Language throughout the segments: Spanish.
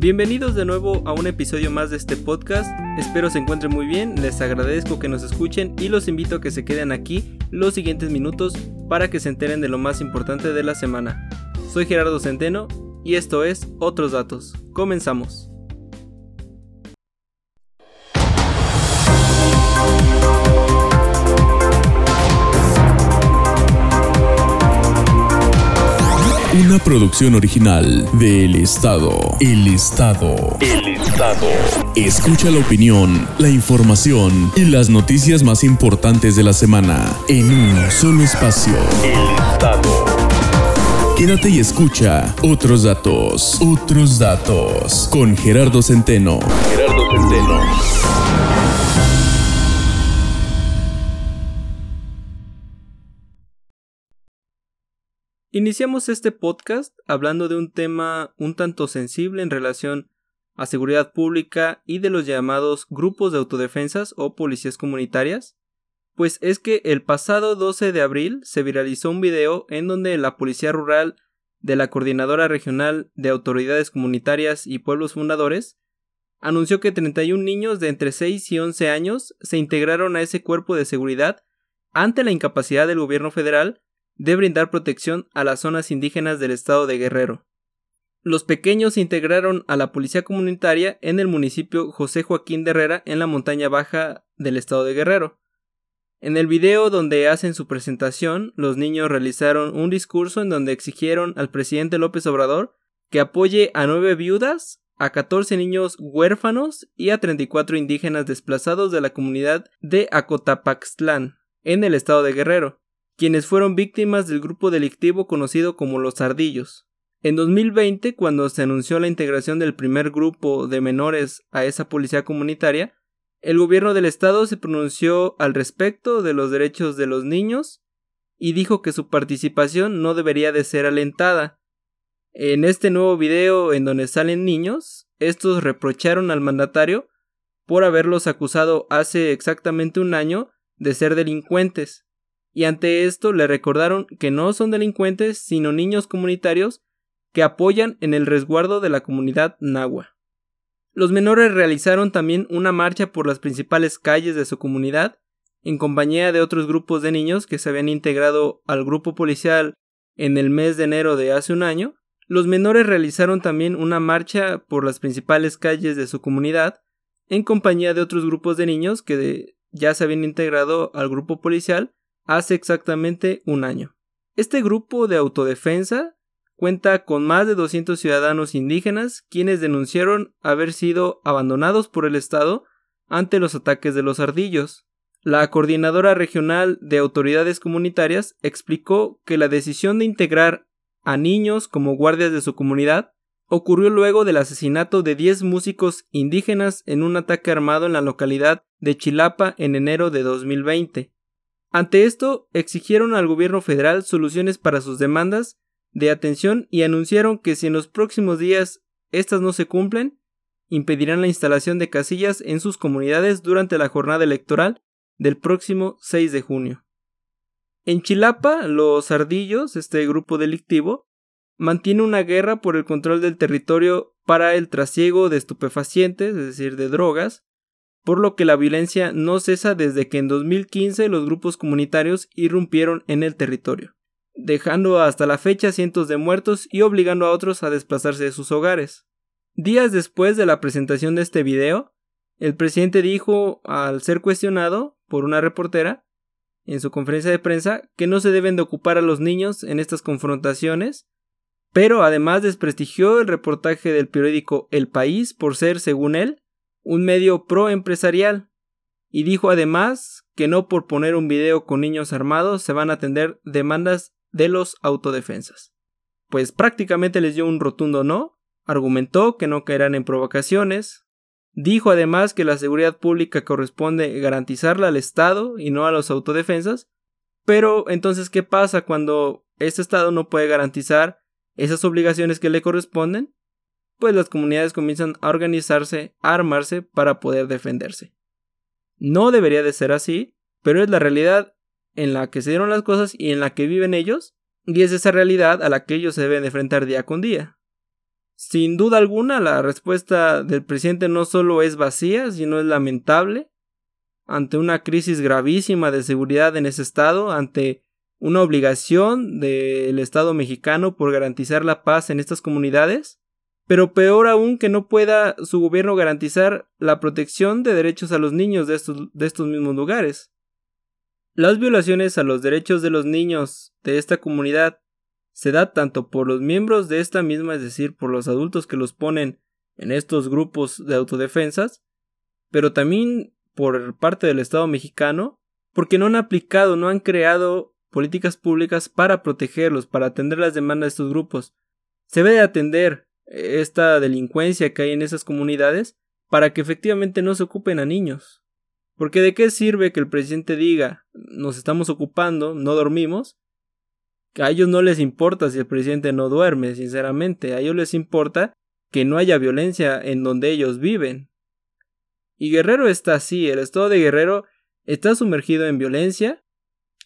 Bienvenidos de nuevo a un episodio más de este podcast. Espero se encuentren muy bien, les agradezco que nos escuchen y los invito a que se queden aquí los siguientes minutos para que se enteren de lo más importante de la semana. Soy Gerardo Centeno y esto es Otros Datos. Comenzamos. Una producción original de El Estado. El Estado. El Estado. Escucha la opinión, la información y las noticias más importantes de la semana en un solo espacio. El Estado. Quédate y escucha otros datos. Otros datos. Con Gerardo Centeno. Gerardo Centeno. Iniciamos este podcast hablando de un tema un tanto sensible en relación a seguridad pública y de los llamados grupos de autodefensas o policías comunitarias, pues es que el pasado 12 de abril se viralizó un video en donde la Policía Rural de la Coordinadora Regional de Autoridades Comunitarias y Pueblos Fundadores anunció que 31 niños de entre 6 y 11 años se integraron a ese cuerpo de seguridad ante la incapacidad del gobierno federal de brindar protección a las zonas indígenas del estado de Guerrero. Los pequeños se integraron a la policía comunitaria en el municipio José Joaquín de Herrera en la montaña baja del estado de Guerrero. En el video donde hacen su presentación, los niños realizaron un discurso en donde exigieron al presidente López Obrador que apoye a nueve viudas, a 14 niños huérfanos y a 34 indígenas desplazados de la comunidad de Acotapaxtlán, en el estado de Guerrero quienes fueron víctimas del grupo delictivo conocido como los Ardillos. En 2020, cuando se anunció la integración del primer grupo de menores a esa policía comunitaria, el gobierno del estado se pronunció al respecto de los derechos de los niños y dijo que su participación no debería de ser alentada. En este nuevo video en donde salen niños, estos reprocharon al mandatario por haberlos acusado hace exactamente un año de ser delincuentes y ante esto le recordaron que no son delincuentes sino niños comunitarios que apoyan en el resguardo de la comunidad nahua. Los menores realizaron también una marcha por las principales calles de su comunidad, en compañía de otros grupos de niños que se habían integrado al grupo policial en el mes de enero de hace un año. Los menores realizaron también una marcha por las principales calles de su comunidad, en compañía de otros grupos de niños que ya se habían integrado al grupo policial hace exactamente un año. Este grupo de autodefensa cuenta con más de 200 ciudadanos indígenas quienes denunciaron haber sido abandonados por el Estado ante los ataques de los ardillos. La coordinadora regional de autoridades comunitarias explicó que la decisión de integrar a niños como guardias de su comunidad ocurrió luego del asesinato de 10 músicos indígenas en un ataque armado en la localidad de Chilapa en enero de 2020. Ante esto, exigieron al gobierno federal soluciones para sus demandas de atención y anunciaron que si en los próximos días estas no se cumplen, impedirán la instalación de casillas en sus comunidades durante la jornada electoral del próximo 6 de junio. En Chilapa, los ardillos, este grupo delictivo, mantiene una guerra por el control del territorio para el trasiego de estupefacientes, es decir, de drogas, por lo que la violencia no cesa desde que en 2015 los grupos comunitarios irrumpieron en el territorio, dejando hasta la fecha cientos de muertos y obligando a otros a desplazarse de sus hogares. Días después de la presentación de este video, el presidente dijo, al ser cuestionado por una reportera, en su conferencia de prensa, que no se deben de ocupar a los niños en estas confrontaciones, pero además desprestigió el reportaje del periódico El País por ser, según él, un medio pro-empresarial, y dijo además que no por poner un video con niños armados se van a atender demandas de los autodefensas. Pues prácticamente les dio un rotundo no, argumentó que no caerán en provocaciones, dijo además que la seguridad pública corresponde garantizarla al Estado y no a los autodefensas, pero entonces ¿qué pasa cuando este Estado no puede garantizar esas obligaciones que le corresponden? Pues las comunidades comienzan a organizarse, a armarse para poder defenderse. No debería de ser así, pero es la realidad en la que se dieron las cosas y en la que viven ellos, y es esa realidad a la que ellos se deben enfrentar día con día. Sin duda alguna, la respuesta del presidente no solo es vacía, sino es lamentable. Ante una crisis gravísima de seguridad en ese estado, ante una obligación del Estado mexicano por garantizar la paz en estas comunidades, pero peor aún que no pueda su gobierno garantizar la protección de derechos a los niños de estos, de mismos lugares. Las violaciones a los derechos de los niños de esta comunidad se da tanto por los miembros de esta misma, es decir, por los adultos que los ponen en estos grupos de autodefensas, pero también por parte del Estado mexicano, porque no han aplicado, no han creado políticas públicas para protegerlos, para atender las demandas de estos grupos. Se debe atender esta delincuencia que hay en esas comunidades para que efectivamente no se ocupen a niños. Porque de qué sirve que el presidente diga nos estamos ocupando, no dormimos, a ellos no les importa si el presidente no duerme, sinceramente, a ellos les importa que no haya violencia en donde ellos viven. Y Guerrero está así, el estado de Guerrero está sumergido en violencia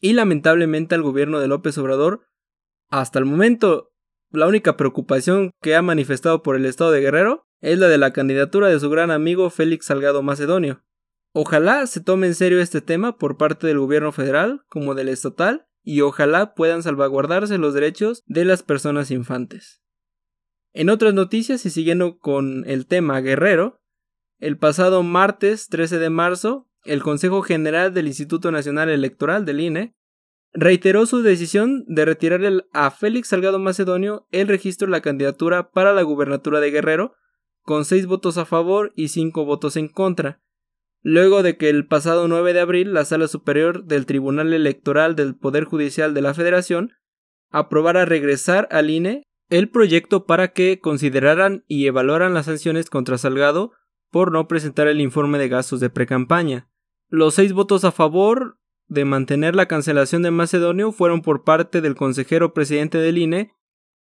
y lamentablemente al gobierno de López Obrador, hasta el momento, la única preocupación que ha manifestado por el estado de Guerrero es la de la candidatura de su gran amigo Félix Salgado Macedonio. Ojalá se tome en serio este tema por parte del gobierno federal como del estatal y ojalá puedan salvaguardarse los derechos de las personas infantes. En otras noticias y siguiendo con el tema guerrero, el pasado martes 13 de marzo el Consejo General del Instituto Nacional Electoral del INE reiteró su decisión de retirar a Félix Salgado Macedonio el registro de la candidatura para la gubernatura de Guerrero, con seis votos a favor y cinco votos en contra, luego de que el pasado 9 de abril la Sala Superior del Tribunal Electoral del Poder Judicial de la Federación aprobara regresar al INE el proyecto para que consideraran y evaluaran las sanciones contra Salgado por no presentar el informe de gastos de precampaña. Los seis votos a favor de mantener la cancelación de Macedonio fueron por parte del consejero presidente del INE,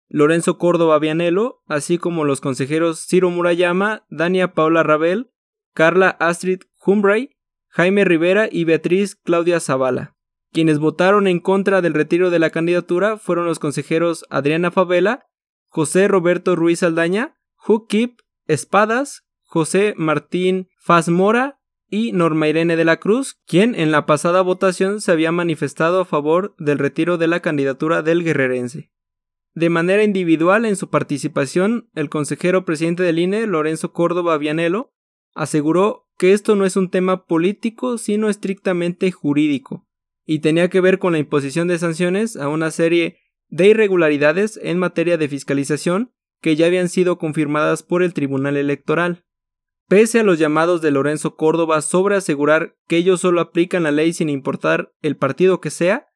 Lorenzo Córdoba Vianelo, así como los consejeros Ciro Murayama, Dania Paula Rabel, Carla Astrid Humbray, Jaime Rivera y Beatriz Claudia Zavala. Quienes votaron en contra del retiro de la candidatura fueron los consejeros Adriana Favela, José Roberto Ruiz Aldaña, Kip Espadas, José Martín Fazmora y Norma Irene de la Cruz, quien en la pasada votación se había manifestado a favor del retiro de la candidatura del guerrerense. De manera individual en su participación, el consejero presidente del INE, Lorenzo Córdoba Vianelo, aseguró que esto no es un tema político, sino estrictamente jurídico, y tenía que ver con la imposición de sanciones a una serie de irregularidades en materia de fiscalización que ya habían sido confirmadas por el Tribunal Electoral. Pese a los llamados de Lorenzo Córdoba sobre asegurar que ellos solo aplican la ley sin importar el partido que sea,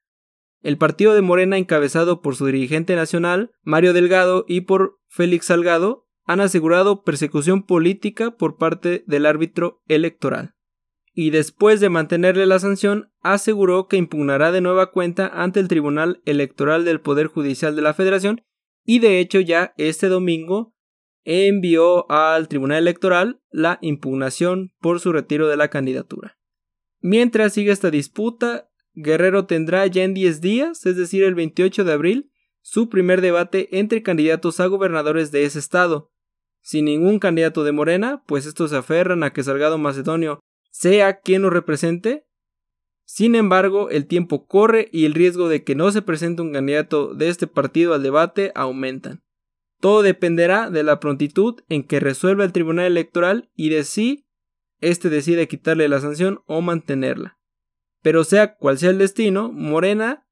el partido de Morena encabezado por su dirigente nacional, Mario Delgado, y por Félix Salgado, han asegurado persecución política por parte del árbitro electoral. Y después de mantenerle la sanción, aseguró que impugnará de nueva cuenta ante el Tribunal Electoral del Poder Judicial de la Federación y de hecho ya este domingo envió al Tribunal Electoral la impugnación por su retiro de la candidatura. Mientras sigue esta disputa, Guerrero tendrá ya en 10 días, es decir, el 28 de abril, su primer debate entre candidatos a gobernadores de ese estado. Sin ningún candidato de Morena, pues estos se aferran a que Salgado Macedonio sea quien lo represente. Sin embargo, el tiempo corre y el riesgo de que no se presente un candidato de este partido al debate aumentan. Todo dependerá de la prontitud en que resuelva el Tribunal Electoral y de si éste decide quitarle la sanción o mantenerla. Pero sea cual sea el destino, Morena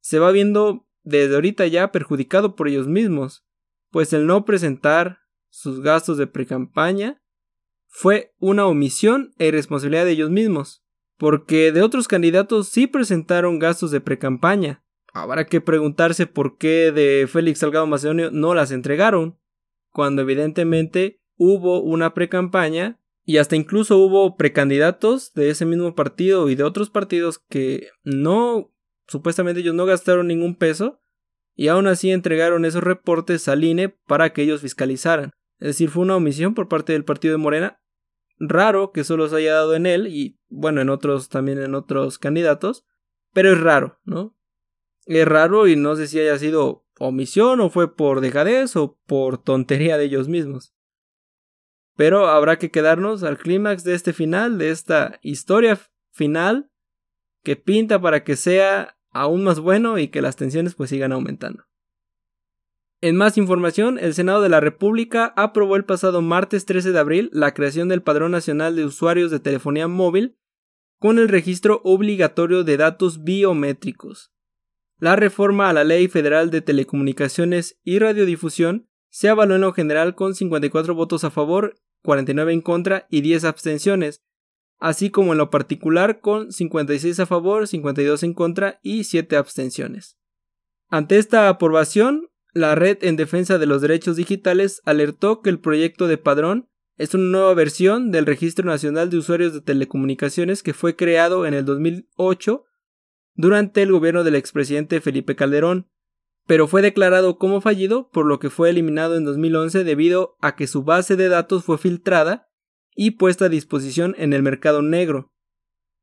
se va viendo desde ahorita ya perjudicado por ellos mismos, pues el no presentar sus gastos de precampaña fue una omisión e irresponsabilidad de ellos mismos, porque de otros candidatos sí presentaron gastos de precampaña, Habrá que preguntarse por qué de Félix Salgado Macedonio no las entregaron, cuando evidentemente hubo una precampaña y hasta incluso hubo precandidatos de ese mismo partido y de otros partidos que no, supuestamente ellos no gastaron ningún peso y aún así entregaron esos reportes al INE para que ellos fiscalizaran. Es decir, fue una omisión por parte del partido de Morena. Raro que solo se haya dado en él y bueno, en otros también en otros candidatos, pero es raro, ¿no? Es raro y no sé si haya sido omisión o fue por dejadez o por tontería de ellos mismos. Pero habrá que quedarnos al clímax de este final, de esta historia final, que pinta para que sea aún más bueno y que las tensiones pues sigan aumentando. En más información, el Senado de la República aprobó el pasado martes 13 de abril la creación del Padrón Nacional de Usuarios de Telefonía Móvil con el registro obligatorio de datos biométricos. La reforma a la Ley Federal de Telecomunicaciones y Radiodifusión se avaló en lo general con 54 votos a favor, 49 en contra y 10 abstenciones, así como en lo particular con 56 a favor, 52 en contra y 7 abstenciones. Ante esta aprobación, la Red en Defensa de los Derechos Digitales alertó que el proyecto de padrón es una nueva versión del Registro Nacional de Usuarios de Telecomunicaciones que fue creado en el 2008 durante el gobierno del expresidente Felipe Calderón, pero fue declarado como fallido por lo que fue eliminado en 2011 debido a que su base de datos fue filtrada y puesta a disposición en el mercado negro.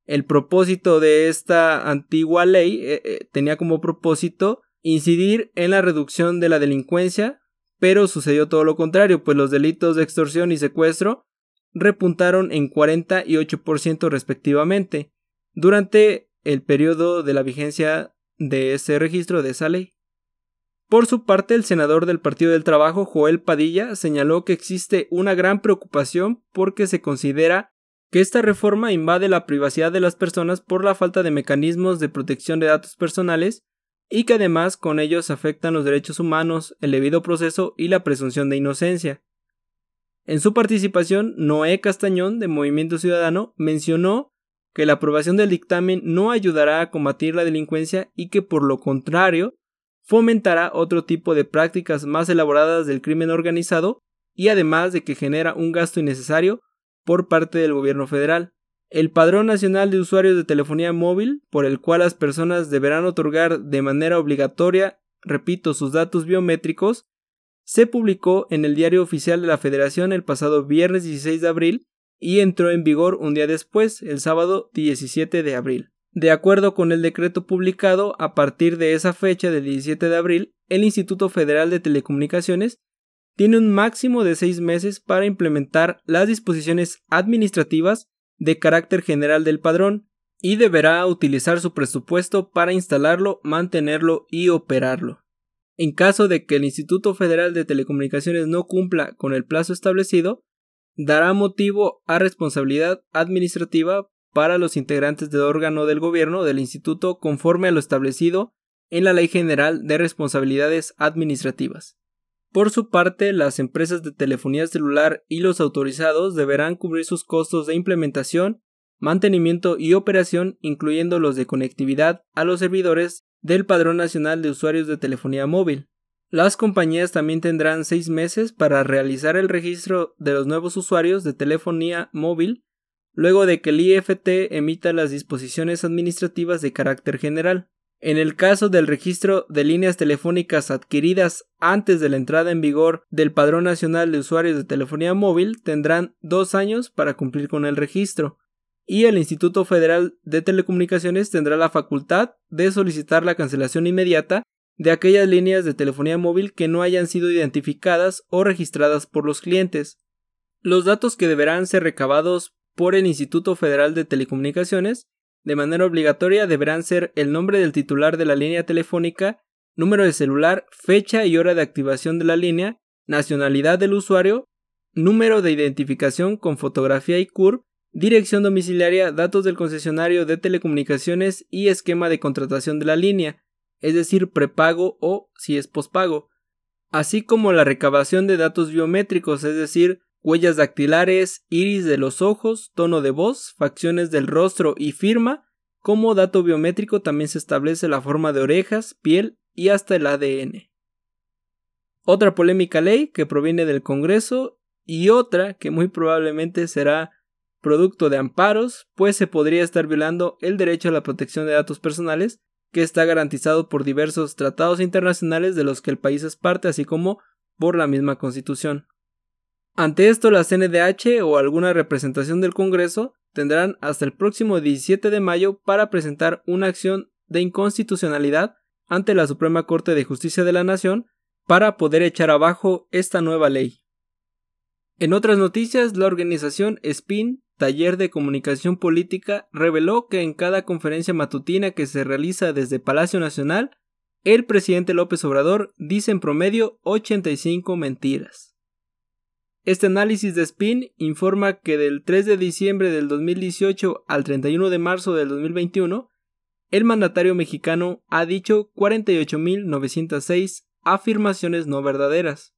El propósito de esta antigua ley eh, eh, tenía como propósito incidir en la reducción de la delincuencia, pero sucedió todo lo contrario, pues los delitos de extorsión y secuestro repuntaron en 40 y 8% respectivamente durante el periodo de la vigencia de ese registro de esa ley. Por su parte, el senador del Partido del Trabajo, Joel Padilla, señaló que existe una gran preocupación porque se considera que esta reforma invade la privacidad de las personas por la falta de mecanismos de protección de datos personales y que además con ellos afectan los derechos humanos, el debido proceso y la presunción de inocencia. En su participación, Noé Castañón, de Movimiento Ciudadano, mencionó que la aprobación del dictamen no ayudará a combatir la delincuencia y que por lo contrario fomentará otro tipo de prácticas más elaboradas del crimen organizado y además de que genera un gasto innecesario por parte del gobierno federal. El Padrón Nacional de Usuarios de Telefonía Móvil, por el cual las personas deberán otorgar de manera obligatoria, repito, sus datos biométricos, se publicó en el Diario Oficial de la Federación el pasado viernes 16 de abril y entró en vigor un día después, el sábado 17 de abril. De acuerdo con el decreto publicado, a partir de esa fecha del 17 de abril, el Instituto Federal de Telecomunicaciones tiene un máximo de seis meses para implementar las disposiciones administrativas de carácter general del padrón y deberá utilizar su presupuesto para instalarlo, mantenerlo y operarlo. En caso de que el Instituto Federal de Telecomunicaciones no cumpla con el plazo establecido, dará motivo a responsabilidad administrativa para los integrantes del órgano del gobierno del instituto conforme a lo establecido en la Ley General de Responsabilidades Administrativas. Por su parte, las empresas de telefonía celular y los autorizados deberán cubrir sus costos de implementación, mantenimiento y operación, incluyendo los de conectividad a los servidores del Padrón Nacional de Usuarios de Telefonía Móvil. Las compañías también tendrán seis meses para realizar el registro de los nuevos usuarios de telefonía móvil luego de que el IFT emita las disposiciones administrativas de carácter general. En el caso del registro de líneas telefónicas adquiridas antes de la entrada en vigor del Padrón Nacional de Usuarios de Telefonía Móvil, tendrán dos años para cumplir con el registro, y el Instituto Federal de Telecomunicaciones tendrá la facultad de solicitar la cancelación inmediata de aquellas líneas de telefonía móvil que no hayan sido identificadas o registradas por los clientes. Los datos que deberán ser recabados por el Instituto Federal de Telecomunicaciones de manera obligatoria deberán ser el nombre del titular de la línea telefónica, número de celular, fecha y hora de activación de la línea, nacionalidad del usuario, número de identificación con fotografía y CURP, dirección domiciliaria, datos del concesionario de telecomunicaciones y esquema de contratación de la línea, es decir, prepago o si es pospago, así como la recabación de datos biométricos, es decir, huellas dactilares, iris de los ojos, tono de voz, facciones del rostro y firma. Como dato biométrico también se establece la forma de orejas, piel y hasta el ADN. Otra polémica ley que proviene del Congreso y otra que muy probablemente será producto de amparos, pues se podría estar violando el derecho a la protección de datos personales que está garantizado por diversos tratados internacionales de los que el país es parte, así como por la misma Constitución. Ante esto, la CNDH o alguna representación del Congreso tendrán hasta el próximo 17 de mayo para presentar una acción de inconstitucionalidad ante la Suprema Corte de Justicia de la Nación para poder echar abajo esta nueva ley. En otras noticias, la organización SPIN, Taller de Comunicación Política, reveló que en cada conferencia matutina que se realiza desde Palacio Nacional, el presidente López Obrador dice en promedio 85 mentiras. Este análisis de Spin informa que del 3 de diciembre del 2018 al 31 de marzo del 2021, el mandatario mexicano ha dicho 48.906 afirmaciones no verdaderas.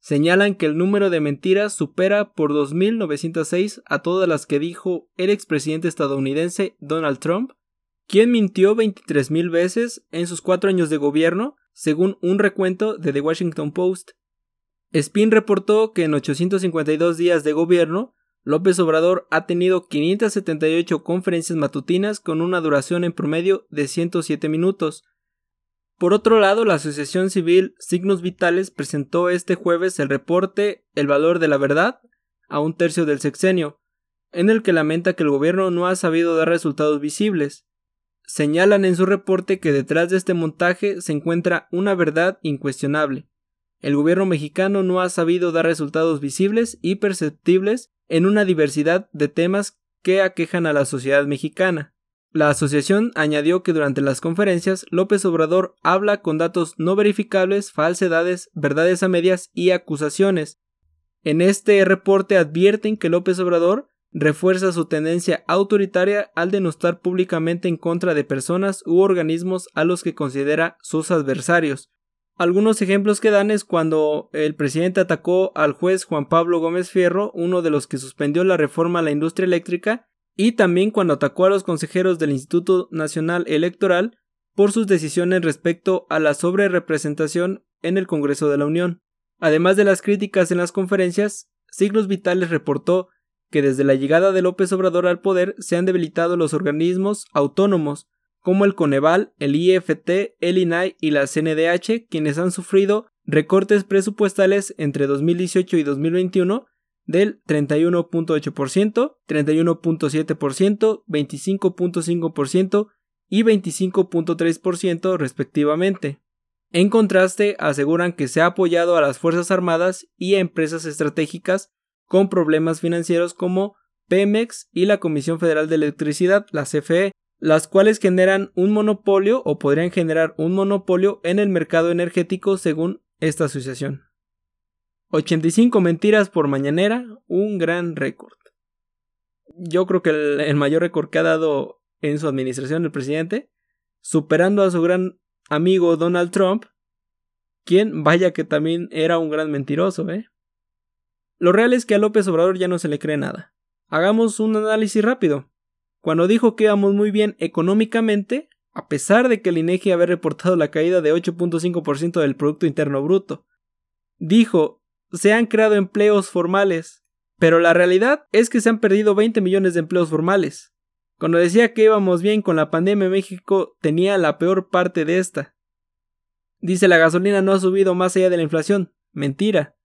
Señalan que el número de mentiras supera por 2.906 a todas las que dijo el expresidente estadounidense Donald Trump, quien mintió 23.000 veces en sus cuatro años de gobierno, según un recuento de The Washington Post. Spin reportó que en 852 días de gobierno, López Obrador ha tenido 578 conferencias matutinas con una duración en promedio de 107 minutos, por otro lado, la Asociación Civil Signos Vitales presentó este jueves el reporte El valor de la verdad a un tercio del sexenio, en el que lamenta que el gobierno no ha sabido dar resultados visibles. Señalan en su reporte que detrás de este montaje se encuentra una verdad incuestionable. El gobierno mexicano no ha sabido dar resultados visibles y perceptibles en una diversidad de temas que aquejan a la sociedad mexicana. La asociación añadió que durante las conferencias López Obrador habla con datos no verificables, falsedades, verdades a medias y acusaciones. En este reporte advierten que López Obrador refuerza su tendencia autoritaria al denostar públicamente en contra de personas u organismos a los que considera sus adversarios. Algunos ejemplos que dan es cuando el presidente atacó al juez Juan Pablo Gómez Fierro, uno de los que suspendió la reforma a la industria eléctrica, y también cuando atacó a los consejeros del Instituto Nacional Electoral por sus decisiones respecto a la sobrerepresentación en el Congreso de la Unión. Además de las críticas en las conferencias, Siglos Vitales reportó que desde la llegada de López Obrador al poder se han debilitado los organismos autónomos como el Coneval, el IFT, el INAI y la CNDH, quienes han sufrido recortes presupuestales entre 2018 y 2021 del 31.8%, 31.7%, 25.5% y 25.3% respectivamente. En contraste, aseguran que se ha apoyado a las Fuerzas Armadas y a empresas estratégicas con problemas financieros como Pemex y la Comisión Federal de Electricidad, la CFE, las cuales generan un monopolio o podrían generar un monopolio en el mercado energético según esta asociación. 85 mentiras por mañanera, un gran récord. Yo creo que el, mayor récord que ha dado en su administración el presidente, superando a su gran amigo Donald Trump, quien vaya que también era un gran mentiroso, ¿eh? Lo real es que a López Obrador ya no se le cree nada. Hagamos un análisis rápido. Cuando dijo que íbamos muy bien económicamente, a pesar de que el INEGI había reportado la caída de 8.5% del Producto Interno Bruto, dijo se han creado empleos formales, pero la realidad es que se han perdido 20 millones de empleos formales. Cuando decía que íbamos bien con la pandemia, México tenía la peor parte de esta. Dice la gasolina no ha subido más allá de la inflación. Mentira.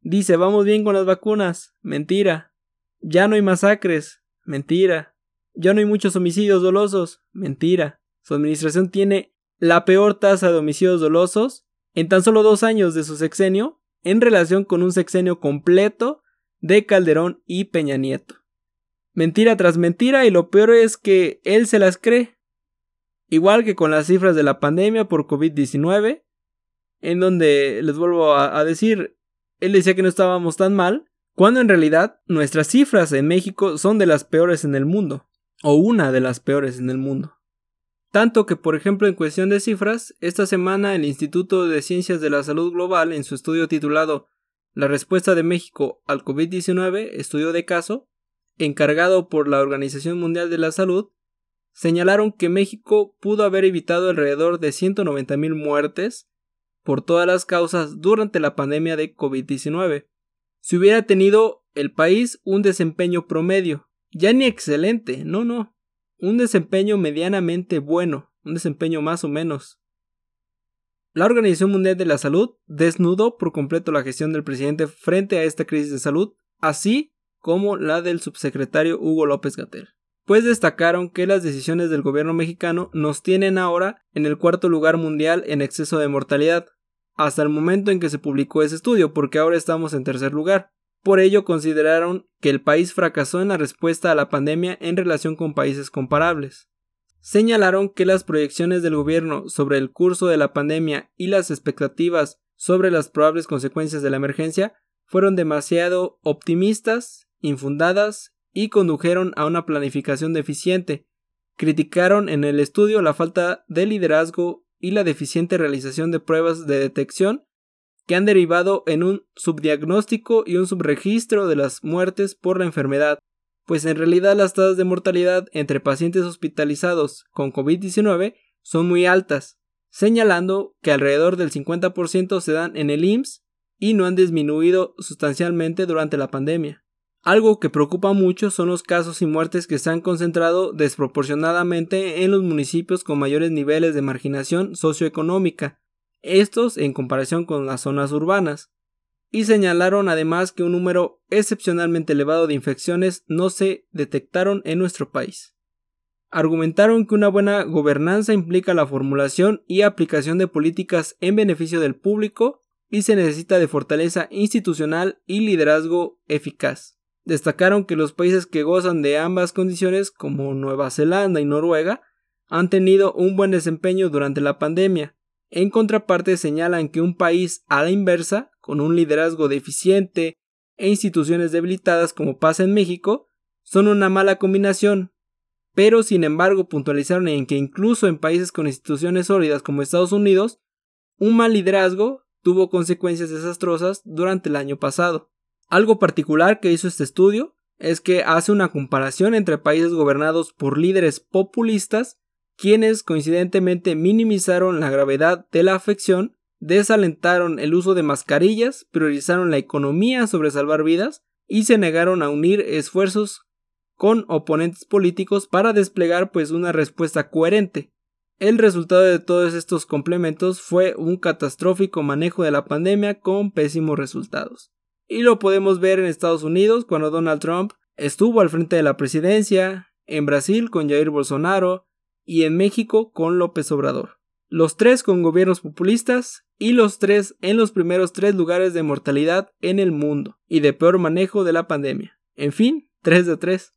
Dice vamos bien con las vacunas. Mentira. Ya no hay masacres. Mentira. Ya no hay muchos homicidios dolosos. Mentira. Su administración tiene la peor tasa de homicidios dolosos en tan solo dos años de su sexenio en relación con un sexenio completo de Calderón y Peña Nieto. Mentira tras mentira y lo peor es que él se las cree. Igual que con las cifras de la pandemia por COVID-19, en donde les vuelvo a, decir, él decía que no estábamos tan mal, cuando en realidad nuestras cifras en México son de las peores en el mundo, o una de las peores en el mundo. Tanto que, por ejemplo, en cuestión de cifras, esta semana el Instituto de Ciencias de la Salud Global, en su estudio titulado La respuesta de México al COVID-19, estudio de caso, encargado por la Organización Mundial de la Salud, señalaron que México pudo haber evitado alrededor de 190.000 muertes por todas las causas durante la pandemia de COVID-19, si hubiera tenido el país un desempeño promedio, ya ni excelente, no, no, un desempeño medianamente bueno, un desempeño más o menos. La Organización Mundial de la Salud desnudó por completo la gestión del presidente frente a esta crisis de salud, así como la del subsecretario Hugo López Gatel. pues destacaron que las decisiones del gobierno mexicano nos tienen ahora en el cuarto lugar mundial en exceso de mortalidad, hasta el momento en que se publicó ese estudio, porque ahora estamos en tercer lugar. Por ello consideraron que el país fracasó en la respuesta a la pandemia en relación con países comparables. Señalaron que las proyecciones del gobierno sobre el curso de la pandemia y las expectativas sobre las probables consecuencias de la emergencia fueron demasiado optimistas, infundadas y condujeron a una planificación deficiente. Criticaron en el estudio la falta de liderazgo y la deficiente realización de pruebas de detección que han derivado en un subdiagnóstico y un subregistro de las muertes por la enfermedad, pues en realidad las tasas de mortalidad entre pacientes hospitalizados con COVID-19 son muy altas, señalando que alrededor del 50% se dan en el IMSS y no han disminuido sustancialmente durante la pandemia. Algo que preocupa mucho son los casos y muertes que se han concentrado desproporcionadamente en los municipios con mayores niveles de marginación socioeconómica, estos en comparación con las zonas urbanas, y señalaron además que un número excepcionalmente elevado de infecciones no se detectaron en nuestro país. Argumentaron que una buena gobernanza implica la formulación y aplicación de políticas en beneficio del público y se necesita de fortaleza institucional y liderazgo eficaz. Destacaron que los países que gozan de ambas condiciones, como Nueva Zelanda y Noruega, han tenido un buen desempeño durante la pandemia. En contraparte señalan que un país a la inversa, con un liderazgo deficiente e instituciones debilitadas como pasa en México, son una mala combinación. Pero sin embargo puntualizaron en que incluso en países con instituciones sólidas como Estados Unidos, un mal liderazgo tuvo consecuencias desastrosas durante el año pasado. Algo particular que hizo este estudio es que hace una comparación entre países gobernados por líderes populistas, quienes coincidentemente minimizaron la gravedad de la afección, desalentaron el uso de mascarillas, priorizaron la economía sobre salvar vidas y se negaron a unir esfuerzos con oponentes políticos para desplegar pues una respuesta coherente. El resultado de todos estos complementos fue un catastrófico manejo de la pandemia con pésimos resultados y lo podemos ver en Estados Unidos cuando Donald Trump estuvo al frente de la presidencia, en Brasil con Jair Bolsonaro y en México con López Obrador. Los tres con gobiernos populistas y los tres en los primeros tres lugares de mortalidad en el mundo y de peor manejo de la pandemia. En fin, 3 de 3.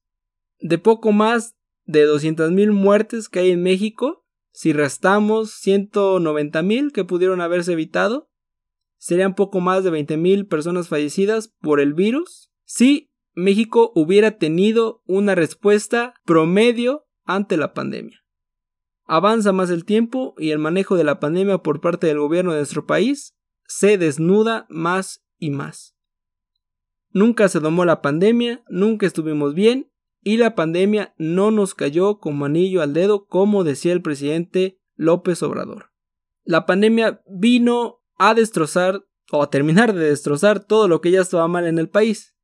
De poco más de 200.000 muertes que hay en México, si restamos 190.000 que pudieron haberse evitado, serían poco más de 20.000 personas fallecidas por el virus si México hubiera tenido una respuesta promedio ante la pandemia. Avanza más el tiempo y el manejo de la pandemia por parte del gobierno de nuestro país se desnuda más y más. Nunca se domó la pandemia, nunca estuvimos bien y la pandemia no nos cayó como anillo al dedo como decía el presidente López Obrador. La pandemia vino a destrozar o a terminar de destrozar todo lo que ya estaba mal en el país.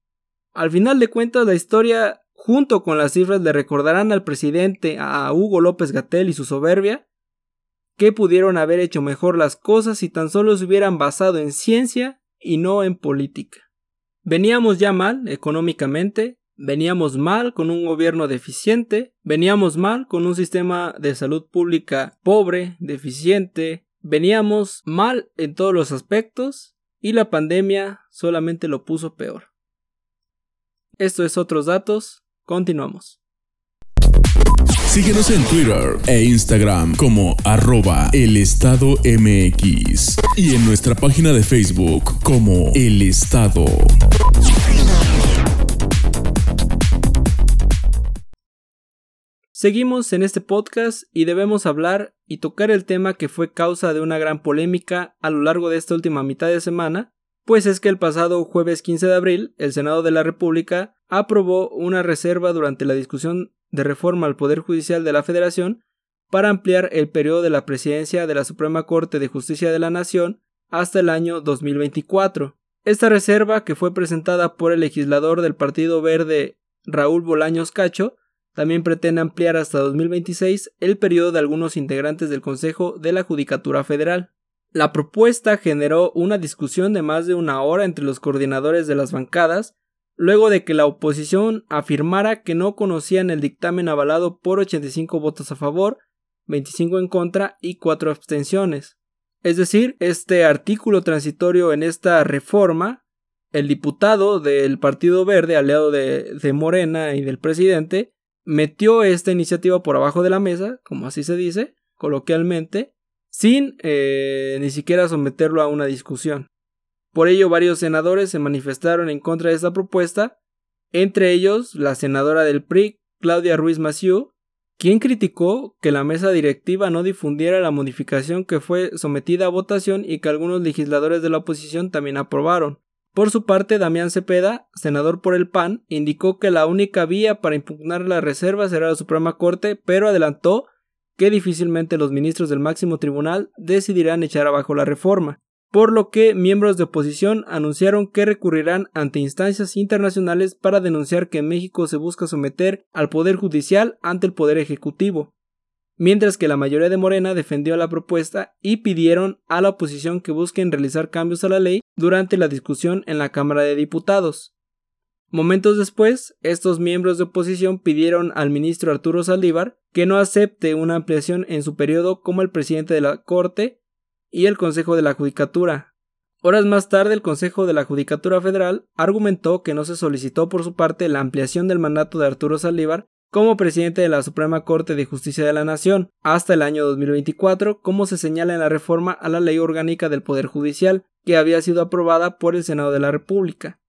Al final de cuentas, la historia, junto con las cifras, le recordarán al presidente, a Hugo López Gatel y su soberbia, que pudieron haber hecho mejor las cosas si tan solo se hubieran basado en ciencia y no en política. Veníamos ya mal económicamente, veníamos mal con un gobierno deficiente, veníamos mal con un sistema de salud pública pobre, deficiente, Veníamos mal en todos los aspectos y la pandemia solamente lo puso peor. Esto es otros datos, continuamos. Síguenos en Twitter e Instagram como arroba el estado MX y en nuestra página de Facebook como el estado. Seguimos en este podcast y debemos hablar y tocar el tema que fue causa de una gran polémica a lo largo de esta última mitad de semana, pues es que el pasado jueves 15 de abril el Senado de la República aprobó una reserva durante la discusión de reforma al Poder Judicial de la Federación para ampliar el periodo de la presidencia de la Suprema Corte de Justicia de la Nación hasta el año 2024. Esta reserva, que fue presentada por el legislador del Partido Verde Raúl Bolaños Cacho, también pretende ampliar hasta 2026 el periodo de algunos integrantes del Consejo de la Judicatura Federal. La propuesta generó una discusión de más de una hora entre los coordinadores de las bancadas, luego de que la oposición afirmara que no conocían el dictamen avalado por 85 votos a favor, 25 en contra y 4 abstenciones. Es decir, este artículo transitorio en esta reforma, el diputado del Partido Verde, aliado de, Morena y del presidente, metió esta iniciativa por abajo de la mesa, como así se dice, coloquialmente, sin eh, ni siquiera someterlo a una discusión. Por ello, varios senadores se manifestaron en contra de esta propuesta, entre ellos la senadora del PRI, Claudia Ruiz Massieu, quien criticó que la mesa directiva no difundiera la modificación que fue sometida a votación y que algunos legisladores de la oposición también aprobaron. Por su parte, Damián Cepeda, senador por el PAN, indicó que la única vía para impugnar la reserva será la Suprema Corte, pero adelantó que difícilmente los ministros del máximo tribunal decidirán echar abajo la reforma por lo que miembros de oposición anunciaron que recurrirán ante instancias internacionales para denunciar que México se busca someter al Poder Judicial ante el Poder Ejecutivo, mientras que la mayoría de Morena defendió la propuesta y pidieron a la oposición que busquen realizar cambios a la ley durante la discusión en la Cámara de Diputados. Momentos después, estos miembros de oposición pidieron al ministro Arturo Saldívar que no acepte una ampliación en su periodo como el presidente de la Corte y el Consejo de la Judicatura. Horas más tarde, el Consejo de la Judicatura Federal argumentó que no se solicitó por su parte la ampliación del mandato de Arturo Saldívar como presidente de la Suprema Corte de Justicia de la Nación hasta el año 2024, como se señala en la reforma a la Ley Orgánica del Poder Judicial, que había sido aprobada por el Senado de la República.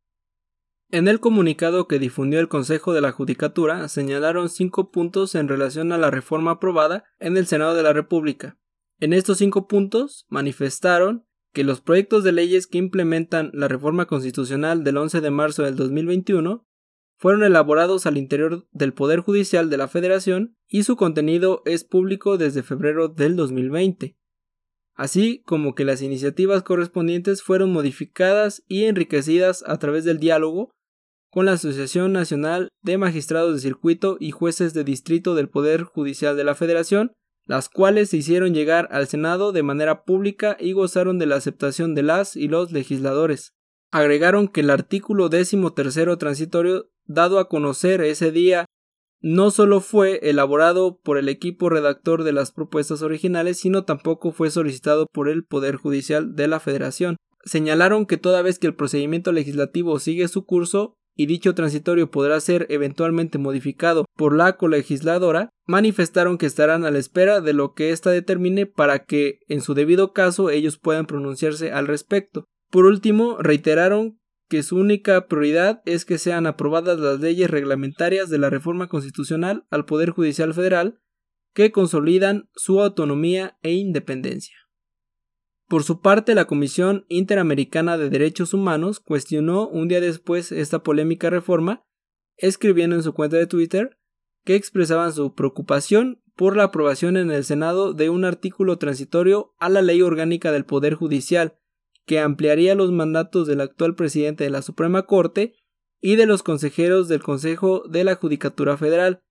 En el comunicado que difundió el Consejo de la Judicatura señalaron cinco puntos en relación a la reforma aprobada en el Senado de la República, en estos cinco puntos manifestaron que los proyectos de leyes que implementan la reforma constitucional del 11 de marzo del 2021 fueron elaborados al interior del Poder Judicial de la Federación y su contenido es público desde febrero del 2020, así como que las iniciativas correspondientes fueron modificadas y enriquecidas a través del diálogo con la Asociación Nacional de Magistrados de Circuito y Jueces de Distrito del Poder Judicial de la Federación las cuales se hicieron llegar al Senado de manera pública y gozaron de la aceptación de las y los legisladores. Agregaron que el artículo tercero transitorio dado a conocer ese día no solo fue elaborado por el equipo redactor de las propuestas originales, sino tampoco fue solicitado por el Poder Judicial de la Federación. Señalaron que toda vez que el procedimiento legislativo sigue su curso, y dicho transitorio podrá ser eventualmente modificado por la colegisladora, manifestaron que estarán a la espera de lo que ésta determine para que, en su debido caso, ellos puedan pronunciarse al respecto. Por último, reiteraron que su única prioridad es que sean aprobadas las leyes reglamentarias de la reforma constitucional al Poder Judicial Federal que consolidan su autonomía e independencia. Por su parte, la Comisión Interamericana de Derechos Humanos cuestionó un día después esta polémica reforma, escribiendo en su cuenta de Twitter que expresaban su preocupación por la aprobación en el Senado de un artículo transitorio a la ley orgánica del Poder Judicial, que ampliaría los mandatos del actual presidente de la Suprema Corte y de los consejeros del Consejo de la Judicatura Federal,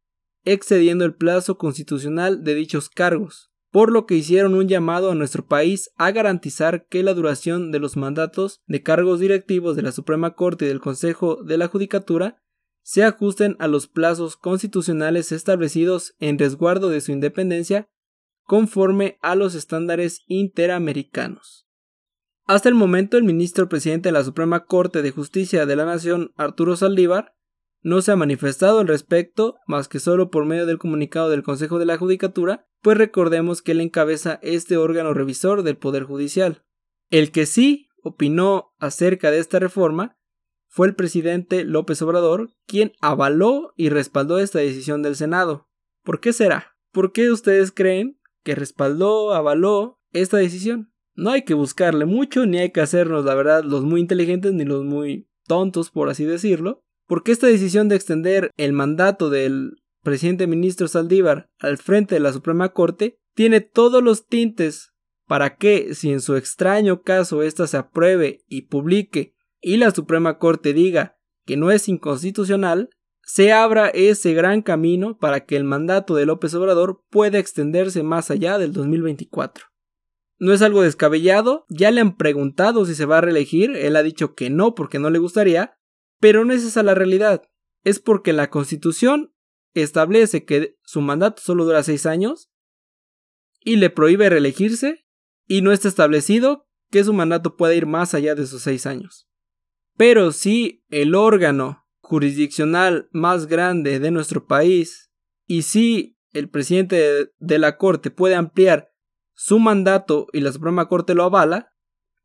excediendo el plazo constitucional de dichos cargos por lo que hicieron un llamado a nuestro país a garantizar que la duración de los mandatos de cargos directivos de la Suprema Corte y del Consejo de la Judicatura se ajusten a los plazos constitucionales establecidos en resguardo de su independencia conforme a los estándares interamericanos. Hasta el momento el ministro presidente de la Suprema Corte de Justicia de la Nación, Arturo Saldívar, no se ha manifestado al respecto más que solo por medio del comunicado del Consejo de la Judicatura, pues recordemos que él encabeza este órgano revisor del Poder Judicial. El que sí opinó acerca de esta reforma fue el presidente López Obrador, quien avaló y respaldó esta decisión del Senado. ¿Por qué será? ¿Por qué ustedes creen que respaldó, avaló esta decisión? No hay que buscarle mucho, ni hay que hacernos, la verdad, los muy inteligentes ni los muy tontos, por así decirlo, porque esta decisión de extender el mandato del presidente ministro Saldívar al frente de la Suprema Corte tiene todos los tintes para que, si en su extraño caso ésta se apruebe y publique y la Suprema Corte diga que no es inconstitucional, se abra ese gran camino para que el mandato de López Obrador pueda extenderse más allá del 2024. No es algo descabellado, ya le han preguntado si se va a reelegir, él ha dicho que no porque no le gustaría, Pero no es esa la realidad. Es porque la Constitución establece que su mandato solo dura seis años y le prohíbe reelegirse y no está establecido que su mandato pueda ir más allá de esos seis años. Pero si el órgano jurisdiccional más grande de nuestro país y si el presidente de la Corte puede ampliar su mandato y la Suprema Corte lo avala,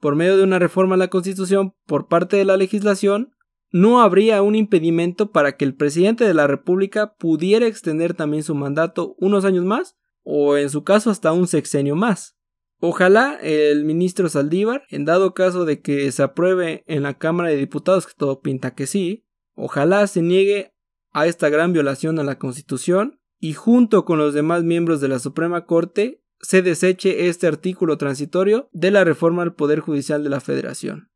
por medio de una reforma a la Constitución por parte de la legislación, no habría un impedimento para que el presidente de la República pudiera extender también su mandato unos años más o en su caso hasta un sexenio más. Ojalá el ministro Saldívar, en dado caso de que se apruebe en la Cámara de Diputados, que todo pinta que sí, ojalá se niegue a esta gran violación a la Constitución y junto con los demás miembros de la Suprema Corte se deseche este artículo transitorio de la reforma al Poder Judicial de la Federación.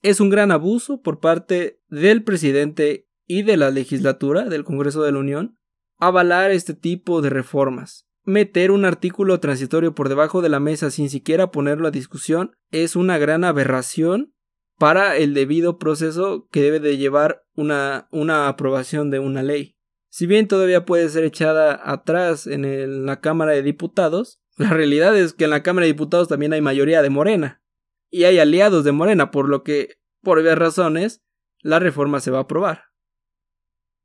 Es un gran abuso por parte del presidente y de la legislatura del Congreso de la Unión avalar este tipo de reformas. Meter un artículo transitorio por debajo de la mesa sin siquiera ponerlo a discusión es una gran aberración para el debido proceso que debe de llevar una, una aprobación de una ley. Si bien todavía puede ser echada atrás en la Cámara de Diputados, la realidad es que en la Cámara de Diputados también hay mayoría de Morena y hay aliados de Morena, por lo que, por varias razones, la reforma se va a aprobar.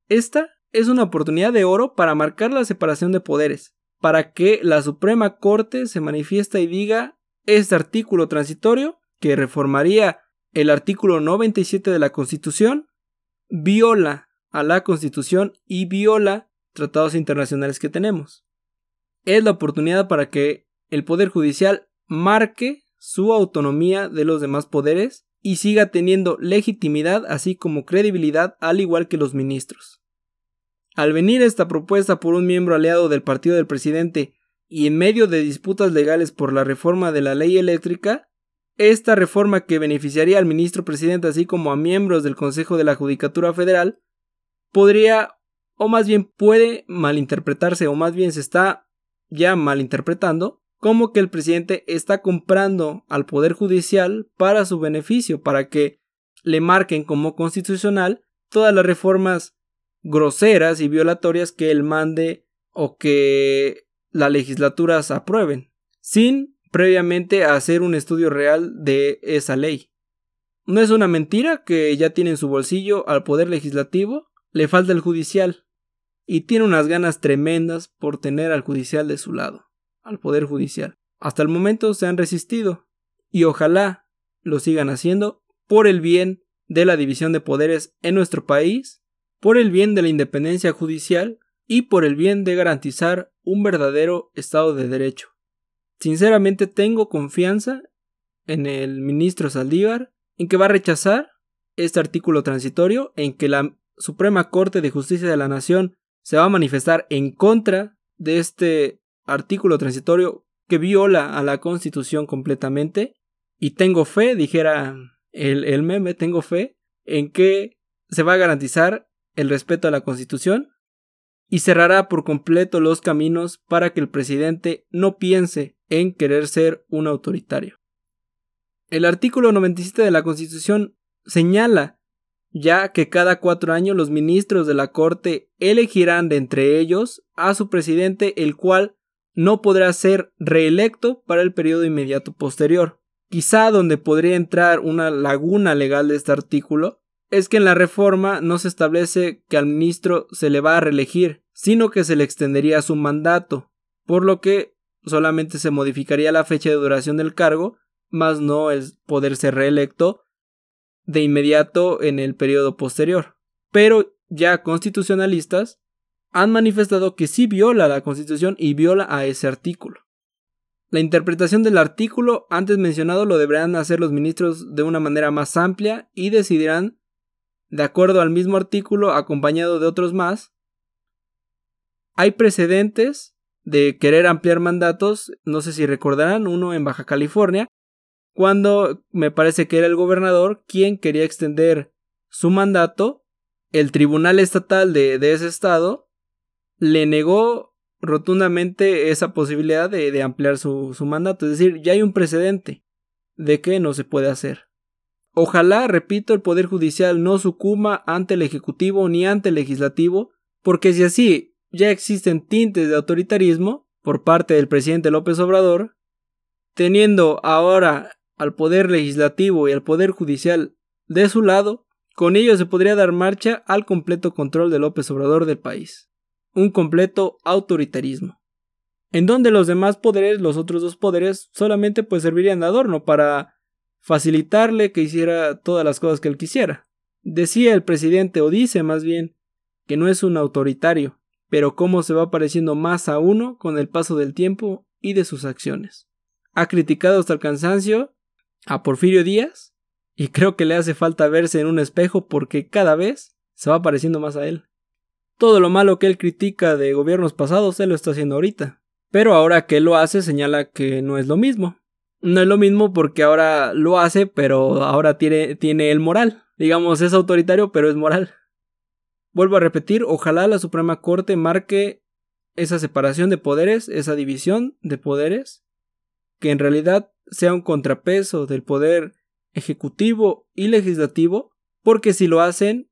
Esta es una oportunidad de oro para marcar la separación de poderes, para que la Suprema Corte se manifiesta y diga este artículo transitorio que reformaría el artículo 97 de la Constitución viola a la Constitución y viola tratados internacionales que tenemos. Es la oportunidad para que el Poder Judicial marque su autonomía de los demás poderes y siga teniendo legitimidad así como credibilidad al igual que los ministros. Al venir esta propuesta por un miembro aliado del partido del presidente y en medio de disputas legales por la reforma de la ley eléctrica, esta reforma que beneficiaría al ministro presidente así como a miembros del Consejo de la Judicatura Federal podría o más bien puede malinterpretarse o más bien se está ya malinterpretando como que el presidente está comprando al Poder Judicial para su beneficio, para que le marquen como constitucional todas las reformas groseras y violatorias que él mande o que las legislaturas aprueben, sin previamente hacer un estudio real de esa ley. No es una mentira que ya tiene en su bolsillo al Poder Legislativo, le falta el judicial, y tiene unas ganas tremendas por tener al judicial de su lado al Poder Judicial. Hasta el momento se han resistido y ojalá lo sigan haciendo por el bien de la división de poderes en nuestro país, por el bien de la independencia judicial y por el bien de garantizar un verdadero Estado de Derecho. Sinceramente tengo confianza en el ministro Saldívar, en que va a rechazar este artículo transitorio, en que la Suprema Corte de Justicia de la Nación se va a manifestar en contra de este artículo transitorio que viola a la Constitución completamente. Y tengo fe, dijera el, el meme, tengo fe en que se va a garantizar el respeto a la Constitución y cerrará por completo los caminos para que el presidente no piense en querer ser un autoritario. El artículo 97 de la Constitución señala ya que cada cuatro años los ministros de la Corte elegirán de entre ellos a su presidente, el cual no podrá ser reelecto para el periodo inmediato posterior. Quizá donde podría entrar una laguna legal de este artículo es que en la reforma no se establece que al ministro se le va a reelegir, sino que se le extendería su mandato, por lo que solamente se modificaría la fecha de duración del cargo, más no el poder ser reelecto de inmediato en el periodo posterior. Pero ya constitucionalistas han manifestado que sí viola la Constitución y viola a ese artículo. La interpretación del artículo antes mencionado lo deberán hacer los ministros de una manera más amplia y decidirán, de acuerdo al mismo artículo acompañado de otros más. Hay precedentes de querer ampliar mandatos, no sé si recordarán, uno en Baja California, cuando me parece que era el gobernador quien quería extender su mandato, el tribunal estatal de, de ese estado le negó rotundamente esa posibilidad de, ampliar su, mandato. Es decir, ya hay un precedente de que no se puede hacer. Ojalá, repito, el Poder Judicial no sucuma ante el Ejecutivo ni ante el Legislativo, porque si así ya existen tintes de autoritarismo por parte del presidente López Obrador, teniendo ahora al Poder Legislativo y al Poder Judicial de su lado, con ello se podría dar marcha al completo control de López Obrador del país. Un completo autoritarismo. En donde los demás poderes, los otros dos poderes, solamente pues servirían de adorno para facilitarle que hiciera todas las cosas que él quisiera. Decía el presidente, o dice más bien, que no es un autoritario, pero cómo se va pareciendo más a uno con el paso del tiempo y de sus acciones. Ha criticado hasta el cansancio a Porfirio Díaz, y creo que le hace falta verse en un espejo porque cada vez se va pareciendo más a él. Todo lo malo que él critica de gobiernos pasados, él lo está haciendo ahorita. Pero ahora que él lo hace, señala que no es lo mismo. No es lo mismo porque ahora lo hace, pero ahora tiene, tiene el moral. Digamos, es autoritario, pero es moral. Vuelvo a repetir, ojalá la Suprema Corte marque esa separación de poderes, esa división de poderes, que en realidad sea un contrapeso del poder ejecutivo y legislativo, porque si lo hacen,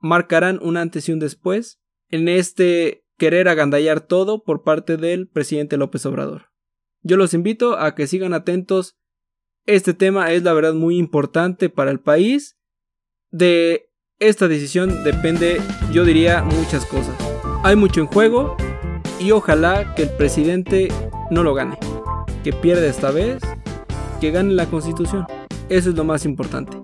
marcarán un antes y un después en este querer agandallar todo por parte del presidente López Obrador. Yo los invito a que sigan atentos. Este tema es la verdad muy importante para el país. De esta decisión depende, yo diría, muchas cosas. Hay mucho en juego y ojalá que el presidente no lo gane. Que pierda esta vez, que gane la constitución. Eso es lo más importante.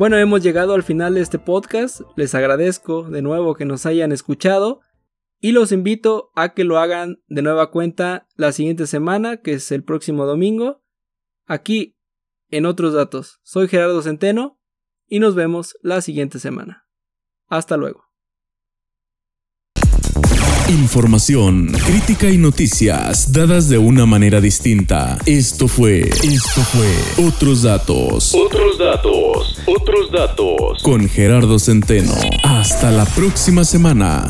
Bueno, hemos llegado al final de este podcast. Les agradezco de nuevo que nos hayan escuchado. Y los invito a que lo hagan de nueva cuenta la siguiente semana, que es el próximo domingo, aquí en otros datos. Soy Gerardo Centeno y nos vemos la siguiente semana. Hasta luego. Información, crítica y noticias dadas de una manera distinta. Esto fue, esto fue Otros Datos. Otros Datos, otros datos. Con Gerardo Centeno. Hasta la próxima semana.